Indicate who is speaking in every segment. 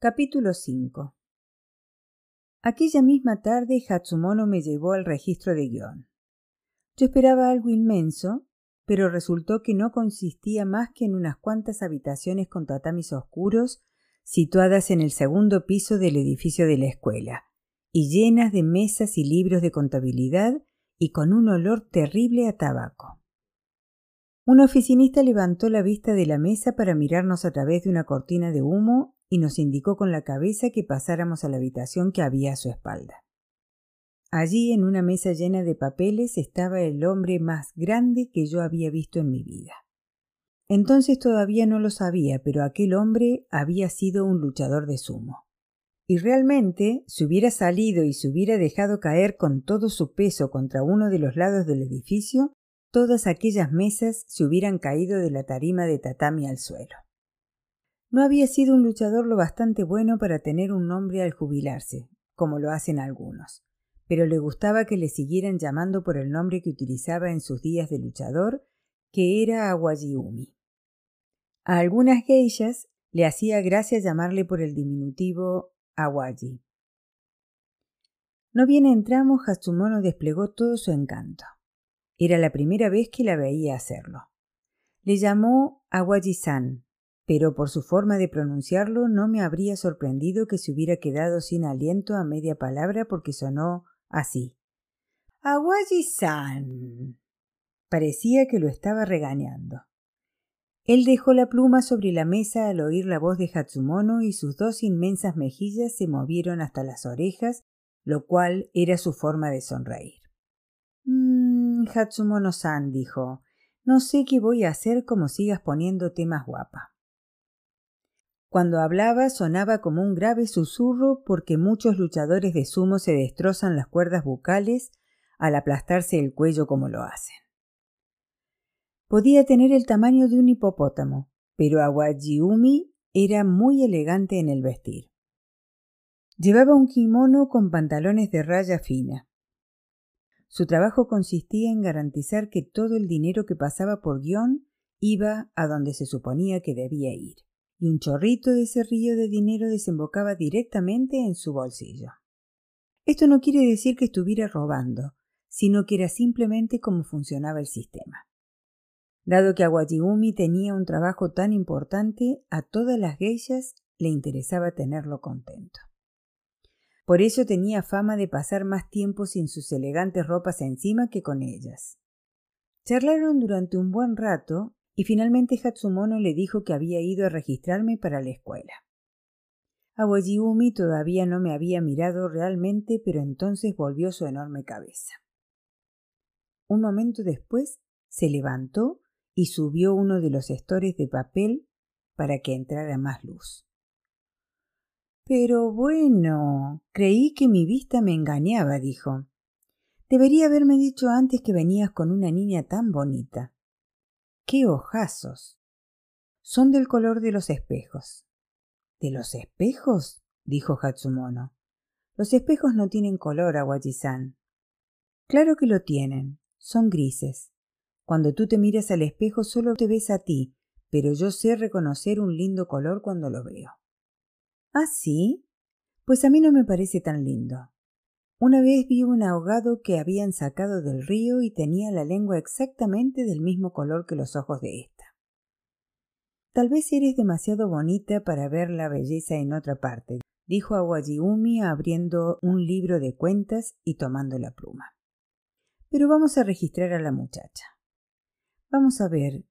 Speaker 1: Capítulo 5 Aquella misma tarde Hatsumono me llevó al registro de guion. Yo esperaba algo inmenso, pero resultó que no consistía más que en unas cuantas habitaciones con tatamis oscuros situadas en el segundo piso del edificio de la escuela, y llenas de mesas y libros de contabilidad y con un olor terrible a tabaco. Un oficinista levantó la vista de la mesa para mirarnos a través de una cortina de humo y nos indicó con la cabeza que pasáramos a la habitación que había a su espalda. Allí, en una mesa llena de papeles, estaba el hombre más grande que yo había visto en mi vida. Entonces todavía no lo sabía, pero aquel hombre había sido un luchador de sumo. Y realmente, si hubiera salido y se hubiera dejado caer con todo su peso contra uno de los lados del edificio, todas aquellas mesas se hubieran caído de la tarima de tatami al suelo. No había sido un luchador lo bastante bueno para tener un nombre al jubilarse, como lo hacen algunos, pero le gustaba que le siguieran llamando por el nombre que utilizaba en sus días de luchador, que era Awajiumi. A algunas geishas le hacía gracia llamarle por el diminutivo Awaji. No bien entramos, Hatsumono desplegó todo su encanto. Era la primera vez que la veía hacerlo. Le llamó Awaji-san, pero por su forma de pronunciarlo no me habría sorprendido que se hubiera quedado sin aliento a media palabra porque sonó así. Awaji-san. Parecía que lo estaba regañando. Él dejó la pluma sobre la mesa al oír la voz de Hatsumono y sus dos inmensas mejillas se movieron hasta las orejas, lo cual era su forma de sonreír. Mmm, Hatsumono-san, dijo, no sé qué voy a hacer como sigas poniéndote más guapa. Cuando hablaba sonaba como un grave susurro porque muchos luchadores de sumo se destrozan las cuerdas bucales al aplastarse el cuello como lo hacen. Podía tener el tamaño de un hipopótamo, pero Awajiumi era muy elegante en el vestir. Llevaba un kimono con pantalones de raya fina. Su trabajo consistía en garantizar que todo el dinero que pasaba por guion iba a donde se suponía que debía ir y un chorrito de ese río de dinero desembocaba directamente en su bolsillo. Esto no quiere decir que estuviera robando, sino que era simplemente cómo funcionaba el sistema. Dado que Aguayigumi tenía un trabajo tan importante, a todas las geishas le interesaba tenerlo contento. Por eso tenía fama de pasar más tiempo sin sus elegantes ropas encima que con ellas. Charlaron durante un buen rato y finalmente Hatsumono le dijo que había ido a registrarme para la escuela. Awajiumi todavía no me había mirado realmente, pero entonces volvió su enorme cabeza. Un momento después se levantó y subió uno de los estores de papel para que entrara más luz. Pero bueno, creí que mi vista me engañaba, dijo. Debería haberme dicho antes que venías con una niña tan bonita. ¡Qué ojazos! Son del color de los espejos. ¿De los espejos? dijo Hatsumono. Los espejos no tienen color, Awaji-san. Claro que lo tienen. Son grises. Cuando tú te miras al espejo solo te ves a ti, pero yo sé reconocer un lindo color cuando lo veo. ¿Ah, sí? Pues a mí no me parece tan lindo. Una vez vi un ahogado que habían sacado del río y tenía la lengua exactamente del mismo color que los ojos de ésta. Tal vez eres demasiado bonita para ver la belleza en otra parte, dijo Awajiumi abriendo un libro de cuentas y tomando la pluma. Pero vamos a registrar a la muchacha. Vamos a ver.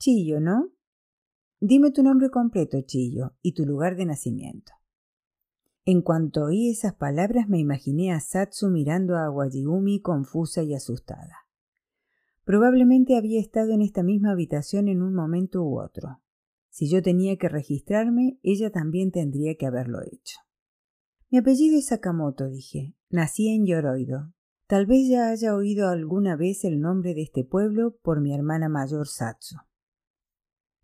Speaker 1: Chillo, ¿no? Dime tu nombre completo, Chillo, y tu lugar de nacimiento. En cuanto oí esas palabras me imaginé a Satsu mirando a Awajiumi confusa y asustada. Probablemente había estado en esta misma habitación en un momento u otro. Si yo tenía que registrarme, ella también tendría que haberlo hecho. Mi apellido es Sakamoto, dije. Nací en Yoroido. Tal vez ya haya oído alguna vez el nombre de este pueblo por mi hermana mayor Satsu.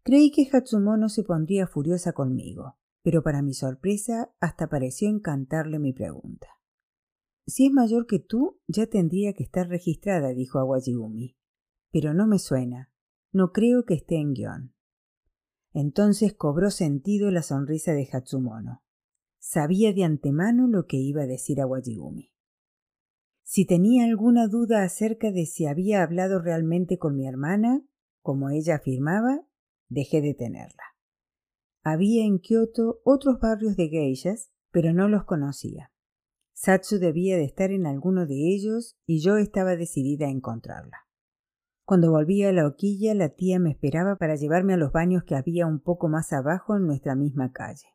Speaker 1: Creí que Hatsumono se pondría furiosa conmigo pero para mi sorpresa hasta pareció encantarle mi pregunta. Si es mayor que tú, ya tendría que estar registrada, dijo Awajiumi. Pero no me suena. No creo que esté en guion. Entonces cobró sentido la sonrisa de Hatsumono. sabía de antemano lo que iba a decir a Wajiumi. Si tenía alguna duda acerca de si había hablado realmente con mi hermana, como ella afirmaba, dejé de tenerla. Había en Kioto otros barrios de geishas, pero no los conocía. Satsu debía de estar en alguno de ellos y yo estaba decidida a encontrarla. Cuando volví a la hoquilla, la tía me esperaba para llevarme a los baños que había un poco más abajo en nuestra misma calle.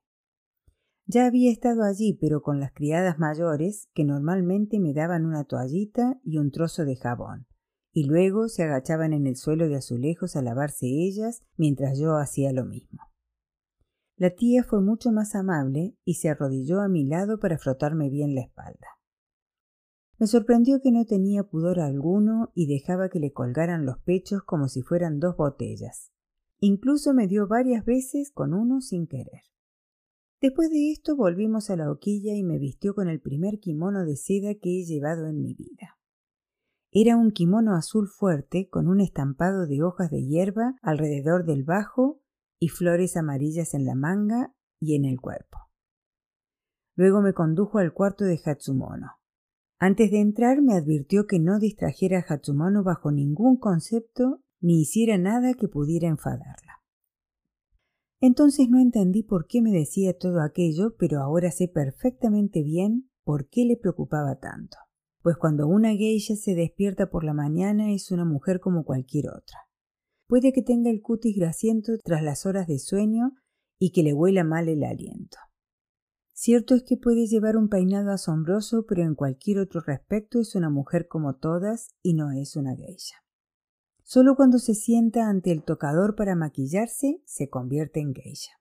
Speaker 1: Ya había estado allí, pero con las criadas mayores, que normalmente me daban una toallita y un trozo de jabón, y luego se agachaban en el suelo de azulejos a lavarse ellas mientras yo hacía lo mismo. La tía fue mucho más amable y se arrodilló a mi lado para frotarme bien la espalda. Me sorprendió que no tenía pudor alguno y dejaba que le colgaran los pechos como si fueran dos botellas. Incluso me dio varias veces con uno sin querer. Después de esto volvimos a la hoquilla y me vistió con el primer kimono de seda que he llevado en mi vida. Era un kimono azul fuerte con un estampado de hojas de hierba alrededor del bajo y flores amarillas en la manga y en el cuerpo. Luego me condujo al cuarto de Hatsumono. Antes de entrar me advirtió que no distrajera a Hatsumono bajo ningún concepto ni hiciera nada que pudiera enfadarla. Entonces no entendí por qué me decía todo aquello, pero ahora sé perfectamente bien por qué le preocupaba tanto. Pues cuando una geisha se despierta por la mañana es una mujer como cualquier otra. Puede que tenga el cutis grasiento tras las horas de sueño y que le huela mal el aliento. Cierto es que puede llevar un peinado asombroso, pero en cualquier otro respecto es una mujer como todas y no es una geisha. Solo cuando se sienta ante el tocador para maquillarse se convierte en geisha.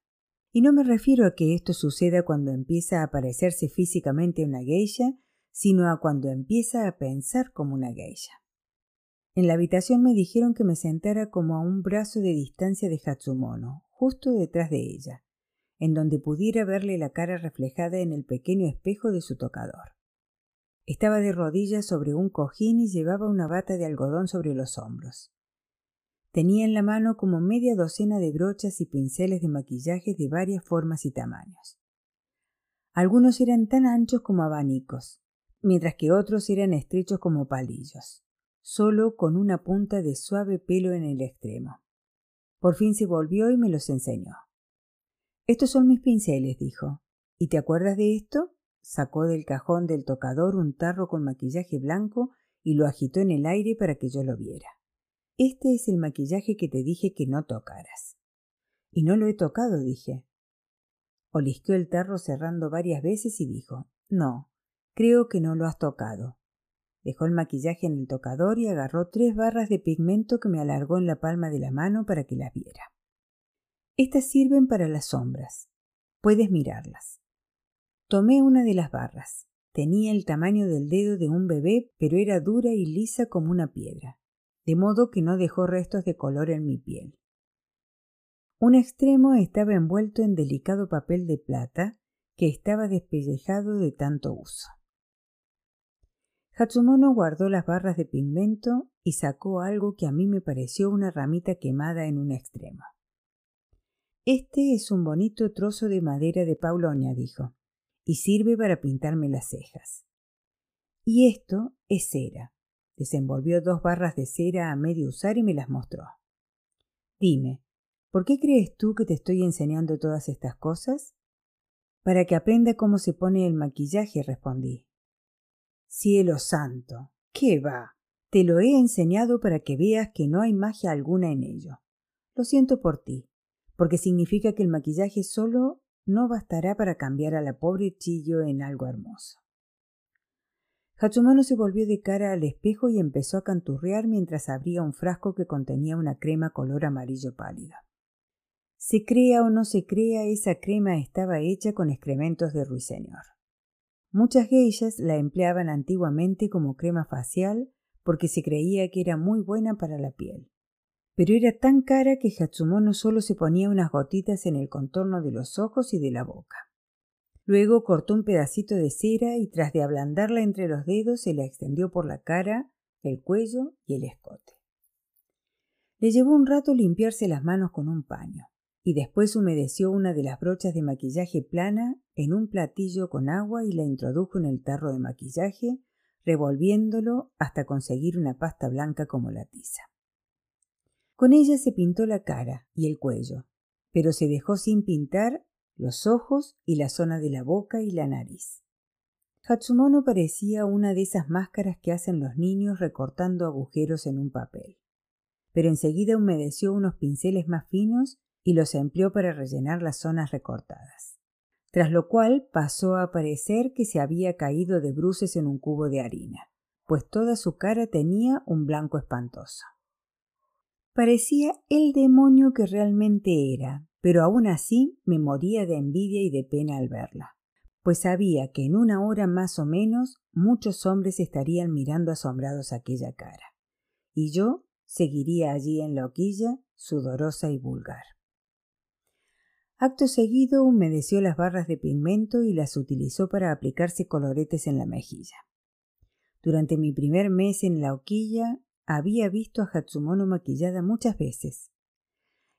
Speaker 1: Y no me refiero a que esto suceda cuando empieza a parecerse físicamente una geisha, sino a cuando empieza a pensar como una geisha. En la habitación me dijeron que me sentara como a un brazo de distancia de Hatsumono, justo detrás de ella, en donde pudiera verle la cara reflejada en el pequeño espejo de su tocador. Estaba de rodillas sobre un cojín y llevaba una bata de algodón sobre los hombros. Tenía en la mano como media docena de brochas y pinceles de maquillaje de varias formas y tamaños. Algunos eran tan anchos como abanicos, mientras que otros eran estrechos como palillos solo con una punta de suave pelo en el extremo. Por fin se volvió y me los enseñó. Estos son mis pinceles, dijo. ¿Y te acuerdas de esto? Sacó del cajón del tocador un tarro con maquillaje blanco y lo agitó en el aire para que yo lo viera. Este es el maquillaje que te dije que no tocaras. Y no lo he tocado, dije. Olisqueó el tarro cerrando varias veces y dijo No, creo que no lo has tocado. Dejó el maquillaje en el tocador y agarró tres barras de pigmento que me alargó en la palma de la mano para que las viera. Estas sirven para las sombras. Puedes mirarlas. Tomé una de las barras. Tenía el tamaño del dedo de un bebé, pero era dura y lisa como una piedra, de modo que no dejó restos de color en mi piel. Un extremo estaba envuelto en delicado papel de plata que estaba despellejado de tanto uso. Hatsumono guardó las barras de pigmento y sacó algo que a mí me pareció una ramita quemada en un extremo. Este es un bonito trozo de madera de paulonia, dijo, y sirve para pintarme las cejas. Y esto es cera. Desenvolvió dos barras de cera a medio usar y me las mostró. Dime, ¿por qué crees tú que te estoy enseñando todas estas cosas? Para que aprenda cómo se pone el maquillaje, respondí. Cielo santo. ¿Qué va? Te lo he enseñado para que veas que no hay magia alguna en ello. Lo siento por ti, porque significa que el maquillaje solo no bastará para cambiar a la pobre Chillo en algo hermoso. Hatsumano se volvió de cara al espejo y empezó a canturrear mientras abría un frasco que contenía una crema color amarillo pálido. Se crea o no se crea, esa crema estaba hecha con excrementos de ruiseñor. Muchas geishas la empleaban antiguamente como crema facial porque se creía que era muy buena para la piel. Pero era tan cara que Hatsumono solo se ponía unas gotitas en el contorno de los ojos y de la boca. Luego cortó un pedacito de cera y tras de ablandarla entre los dedos se la extendió por la cara, el cuello y el escote. Le llevó un rato limpiarse las manos con un paño, y después humedeció una de las brochas de maquillaje plana en un platillo con agua y la introdujo en el tarro de maquillaje, revolviéndolo hasta conseguir una pasta blanca como la tiza. Con ella se pintó la cara y el cuello, pero se dejó sin pintar los ojos y la zona de la boca y la nariz. Hatsumono parecía una de esas máscaras que hacen los niños recortando agujeros en un papel. Pero enseguida humedeció unos pinceles más finos y los empleó para rellenar las zonas recortadas. Tras lo cual pasó a parecer que se había caído de bruces en un cubo de harina, pues toda su cara tenía un blanco espantoso. Parecía el demonio que realmente era, pero aún así me moría de envidia y de pena al verla, pues sabía que en una hora más o menos muchos hombres estarían mirando asombrados aquella cara, y yo seguiría allí en la hoquilla, sudorosa y vulgar. Acto seguido humedeció las barras de pigmento y las utilizó para aplicarse coloretes en la mejilla. Durante mi primer mes en la hoquilla había visto a Hatsumono maquillada muchas veces,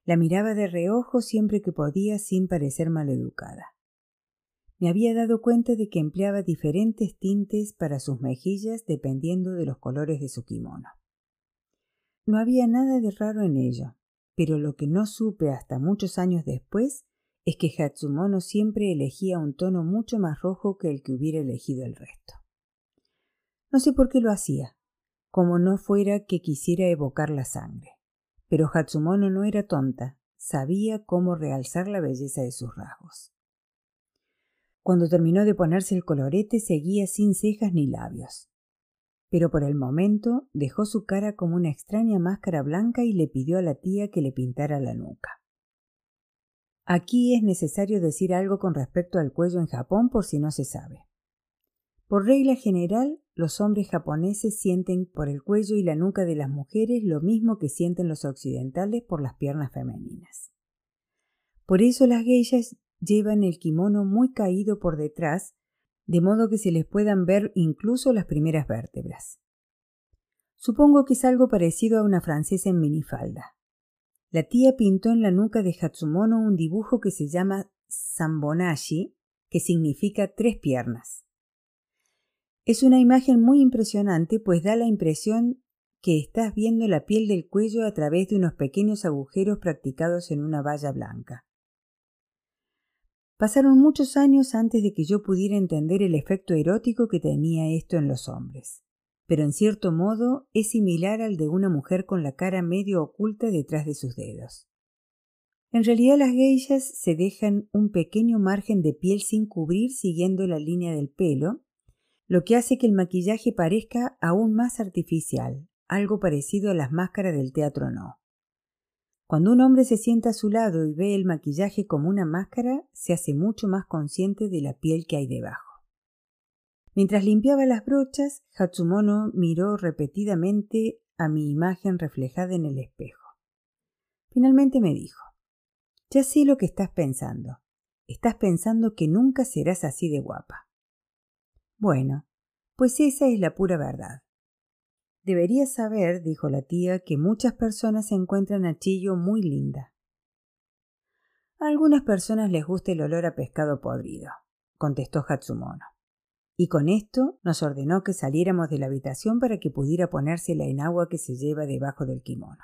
Speaker 1: la miraba de reojo siempre que podía sin parecer maleducada. Me había dado cuenta de que empleaba diferentes tintes para sus mejillas dependiendo de los colores de su kimono. No había nada de raro en ello, pero lo que no supe hasta muchos años después es que Hatsumono siempre elegía un tono mucho más rojo que el que hubiera elegido el resto. No sé por qué lo hacía, como no fuera que quisiera evocar la sangre. Pero Hatsumono no era tonta, sabía cómo realzar la belleza de sus rasgos. Cuando terminó de ponerse el colorete seguía sin cejas ni labios. Pero por el momento dejó su cara como una extraña máscara blanca y le pidió a la tía que le pintara la nuca. Aquí es necesario decir algo con respecto al cuello en Japón por si no se sabe. Por regla general, los hombres japoneses sienten por el cuello y la nuca de las mujeres lo mismo que sienten los occidentales por las piernas femeninas. Por eso las geishas llevan el kimono muy caído por detrás, de modo que se les puedan ver incluso las primeras vértebras. Supongo que es algo parecido a una francesa en minifalda. La tía pintó en la nuca de Hatsumono un dibujo que se llama Sambonashi, que significa tres piernas. Es una imagen muy impresionante pues da la impresión que estás viendo la piel del cuello a través de unos pequeños agujeros practicados en una valla blanca. Pasaron muchos años antes de que yo pudiera entender el efecto erótico que tenía esto en los hombres, pero en cierto modo es similar al de una mujer con la cara medio oculta detrás de sus dedos. En realidad las geishas se dejan un pequeño margen de piel sin cubrir siguiendo la línea del pelo, lo que hace que el maquillaje parezca aún más artificial, algo parecido a las máscaras del teatro no. Cuando un hombre se sienta a su lado y ve el maquillaje como una máscara, se hace mucho más consciente de la piel que hay debajo. Mientras limpiaba las brochas, Hatsumono miró repetidamente a mi imagen reflejada en el espejo. Finalmente me dijo, Ya sé lo que estás pensando. Estás pensando que nunca serás así de guapa. Bueno, pues esa es la pura verdad. Deberías saber, dijo la tía, que muchas personas encuentran a Chillo muy linda. A algunas personas les gusta el olor a pescado podrido, contestó Hatsumono. Y con esto nos ordenó que saliéramos de la habitación para que pudiera ponérsela en agua que se lleva debajo del kimono.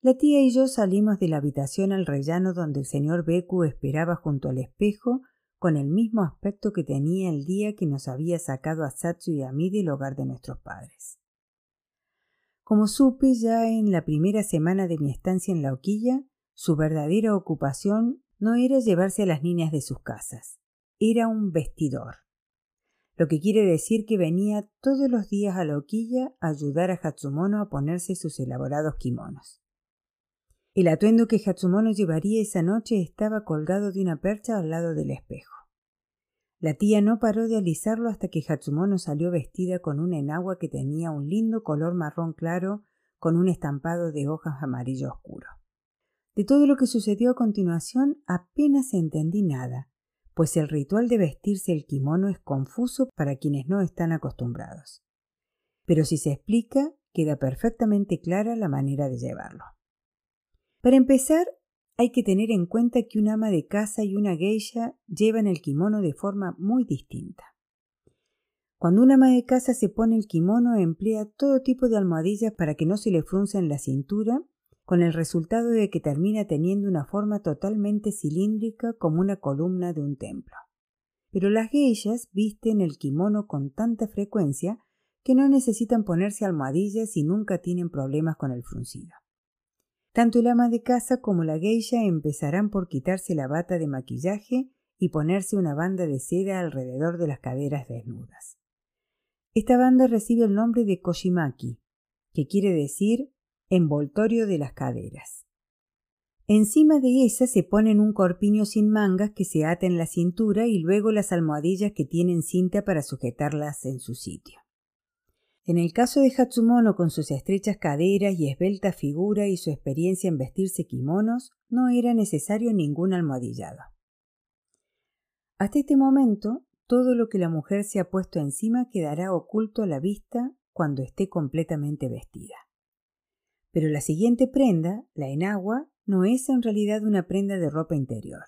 Speaker 1: La tía y yo salimos de la habitación al rellano donde el señor Beku esperaba junto al espejo con el mismo aspecto que tenía el día que nos había sacado a Satsu y a mí del hogar de nuestros padres. Como supe ya en la primera semana de mi estancia en la hoquilla, su verdadera ocupación no era llevarse a las niñas de sus casas, era un vestidor. Lo que quiere decir que venía todos los días a la hoquilla a ayudar a Hatsumono a ponerse sus elaborados kimonos. El atuendo que Hatsumono llevaría esa noche estaba colgado de una percha al lado del espejo. La tía no paró de alisarlo hasta que Hatsumono salió vestida con una enagua que tenía un lindo color marrón claro con un estampado de hojas amarillo oscuro. De todo lo que sucedió a continuación apenas entendí nada, pues el ritual de vestirse el kimono es confuso para quienes no están acostumbrados. Pero si se explica, queda perfectamente clara la manera de llevarlo. Para empezar, hay que tener en cuenta que un ama de casa y una geisha llevan el kimono de forma muy distinta. Cuando una ama de casa se pone el kimono emplea todo tipo de almohadillas para que no se le frunza en la cintura, con el resultado de que termina teniendo una forma totalmente cilíndrica como una columna de un templo. Pero las geishas visten el kimono con tanta frecuencia que no necesitan ponerse almohadillas y nunca tienen problemas con el fruncido. Tanto el ama de casa como la geisha empezarán por quitarse la bata de maquillaje y ponerse una banda de seda alrededor de las caderas desnudas. Esta banda recibe el nombre de Koshimaki, que quiere decir envoltorio de las caderas. Encima de esa se ponen un corpiño sin mangas que se ata en la cintura y luego las almohadillas que tienen cinta para sujetarlas en su sitio. En el caso de Hatsumono con sus estrechas caderas y esbelta figura y su experiencia en vestirse kimonos, no era necesario ningún almohadillado. Hasta este momento, todo lo que la mujer se ha puesto encima quedará oculto a la vista cuando esté completamente vestida. Pero la siguiente prenda, la enagua, no es en realidad una prenda de ropa interior.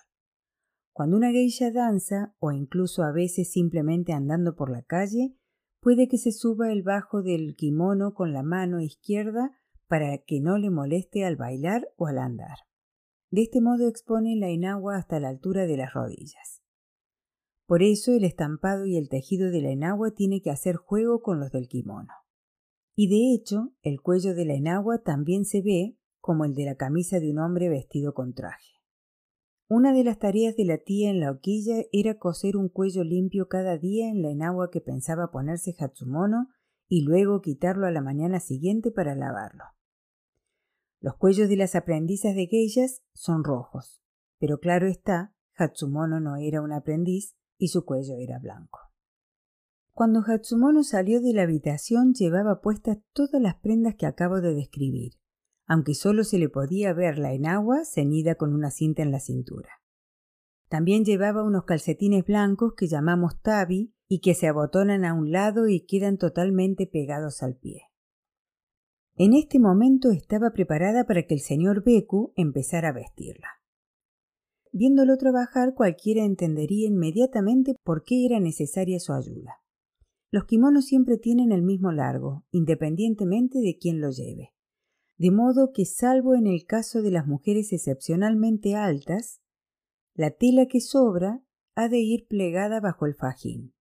Speaker 1: Cuando una geisha danza, o incluso a veces simplemente andando por la calle, puede que se suba el bajo del kimono con la mano izquierda para que no le moleste al bailar o al andar. De este modo expone la enagua hasta la altura de las rodillas. Por eso el estampado y el tejido de la enagua tiene que hacer juego con los del kimono. Y de hecho, el cuello de la enagua también se ve como el de la camisa de un hombre vestido con traje. Una de las tareas de la tía en la hoquilla era coser un cuello limpio cada día en la enagua que pensaba ponerse Hatsumono y luego quitarlo a la mañana siguiente para lavarlo. Los cuellos de las aprendizas de geishas son rojos, pero claro está, Hatsumono no era un aprendiz y su cuello era blanco. Cuando Hatsumono salió de la habitación llevaba puestas todas las prendas que acabo de describir aunque solo se le podía ver la enagua ceñida con una cinta en la cintura. También llevaba unos calcetines blancos que llamamos tabi y que se abotonan a un lado y quedan totalmente pegados al pie. En este momento estaba preparada para que el señor Beku empezara a vestirla. Viéndolo trabajar cualquiera entendería inmediatamente por qué era necesaria su ayuda. Los kimonos siempre tienen el mismo largo, independientemente de quién lo lleve de modo que salvo en el caso de las mujeres excepcionalmente altas, la tela que sobra ha de ir plegada bajo el fajín.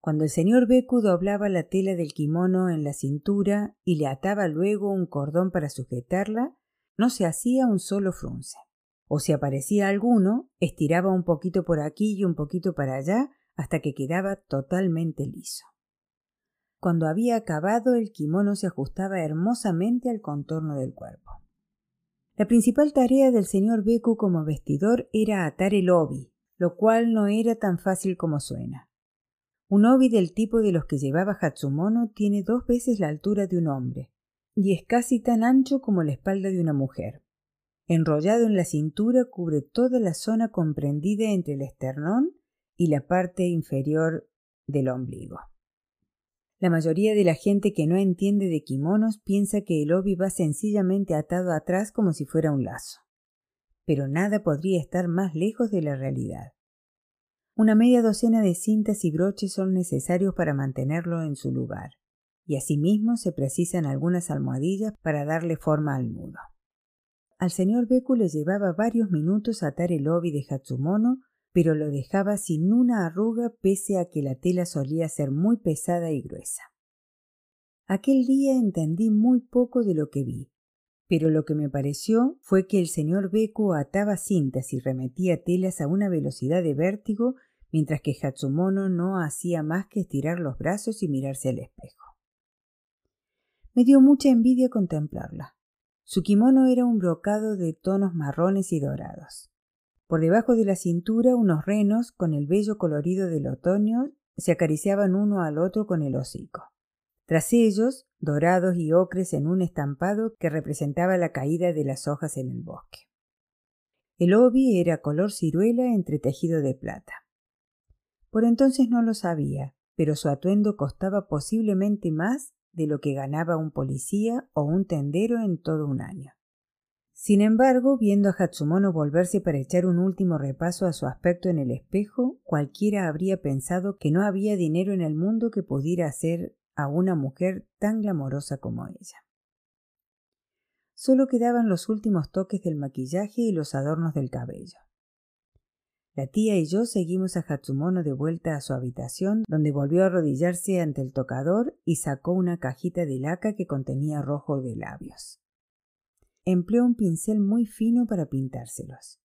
Speaker 1: Cuando el señor Beku doblaba la tela del kimono en la cintura y le ataba luego un cordón para sujetarla, no se hacía un solo frunce. O si aparecía alguno, estiraba un poquito por aquí y un poquito para allá hasta que quedaba totalmente liso. Cuando había acabado, el kimono se ajustaba hermosamente al contorno del cuerpo. La principal tarea del señor Beku como vestidor era atar el obi, lo cual no era tan fácil como suena. Un obi del tipo de los que llevaba Hatsumono tiene dos veces la altura de un hombre, y es casi tan ancho como la espalda de una mujer. Enrollado en la cintura cubre toda la zona comprendida entre el esternón y la parte inferior del ombligo. La mayoría de la gente que no entiende de kimonos piensa que el obi va sencillamente atado atrás como si fuera un lazo. Pero nada podría estar más lejos de la realidad. Una media docena de cintas y broches son necesarios para mantenerlo en su lugar, y asimismo se precisan algunas almohadillas para darle forma al nudo. Al señor Beku le llevaba varios minutos atar el obi de Hatsumono pero lo dejaba sin una arruga pese a que la tela solía ser muy pesada y gruesa. Aquel día entendí muy poco de lo que vi, pero lo que me pareció fue que el señor Beku ataba cintas y remetía telas a una velocidad de vértigo, mientras que Hatsumono no hacía más que estirar los brazos y mirarse al espejo. Me dio mucha envidia contemplarla. Su kimono era un brocado de tonos marrones y dorados. Por debajo de la cintura unos renos con el vello colorido del otoño se acariciaban uno al otro con el hocico. Tras ellos, dorados y ocres en un estampado que representaba la caída de las hojas en el bosque. El obi era color ciruela entretejido de plata. Por entonces no lo sabía, pero su atuendo costaba posiblemente más de lo que ganaba un policía o un tendero en todo un año. Sin embargo, viendo a Hatsumono volverse para echar un último repaso a su aspecto en el espejo, cualquiera habría pensado que no había dinero en el mundo que pudiera hacer a una mujer tan glamorosa como ella. Solo quedaban los últimos toques del maquillaje y los adornos del cabello. La tía y yo seguimos a Hatsumono de vuelta a su habitación, donde volvió a arrodillarse ante el tocador y sacó una cajita de laca que contenía rojo de labios empleó un pincel muy fino para pintárselos.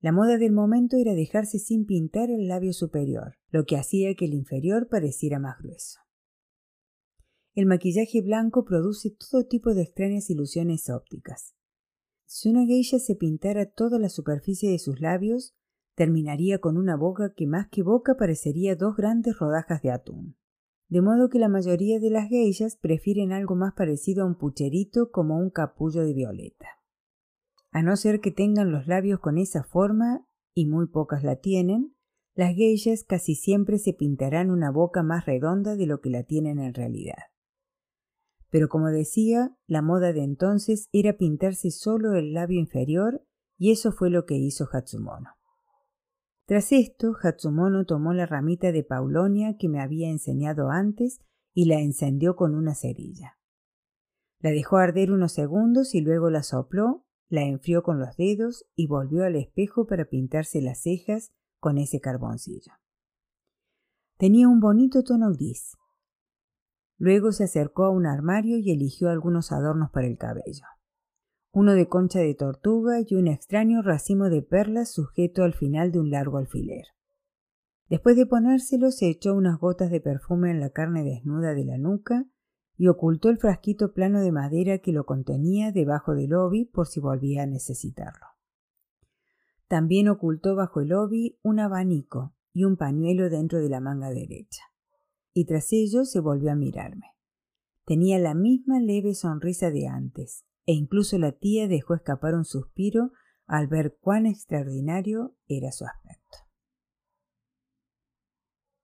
Speaker 1: La moda del momento era dejarse sin pintar el labio superior, lo que hacía que el inferior pareciera más grueso. El maquillaje blanco produce todo tipo de extrañas ilusiones ópticas. Si una geisha se pintara toda la superficie de sus labios, terminaría con una boca que más que boca parecería dos grandes rodajas de atún de modo que la mayoría de las geishas prefieren algo más parecido a un pucherito como un capullo de violeta. A no ser que tengan los labios con esa forma, y muy pocas la tienen, las geishas casi siempre se pintarán una boca más redonda de lo que la tienen en realidad. Pero como decía, la moda de entonces era pintarse solo el labio inferior, y eso fue lo que hizo Hatsumono. Tras esto, Hatsumono tomó la ramita de paulonia que me había enseñado antes y la encendió con una cerilla. La dejó arder unos segundos y luego la sopló, la enfrió con los dedos y volvió al espejo para pintarse las cejas con ese carboncillo. Tenía un bonito tono gris. Luego se acercó a un armario y eligió algunos adornos para el cabello uno de concha de tortuga y un extraño racimo de perlas sujeto al final de un largo alfiler. Después de ponérselo se echó unas gotas de perfume en la carne desnuda de la nuca y ocultó el frasquito plano de madera que lo contenía debajo del obi por si volvía a necesitarlo. También ocultó bajo el obi un abanico y un pañuelo dentro de la manga derecha. Y tras ello se volvió a mirarme. Tenía la misma leve sonrisa de antes, e incluso la tía dejó escapar un suspiro al ver cuán extraordinario era su aspecto.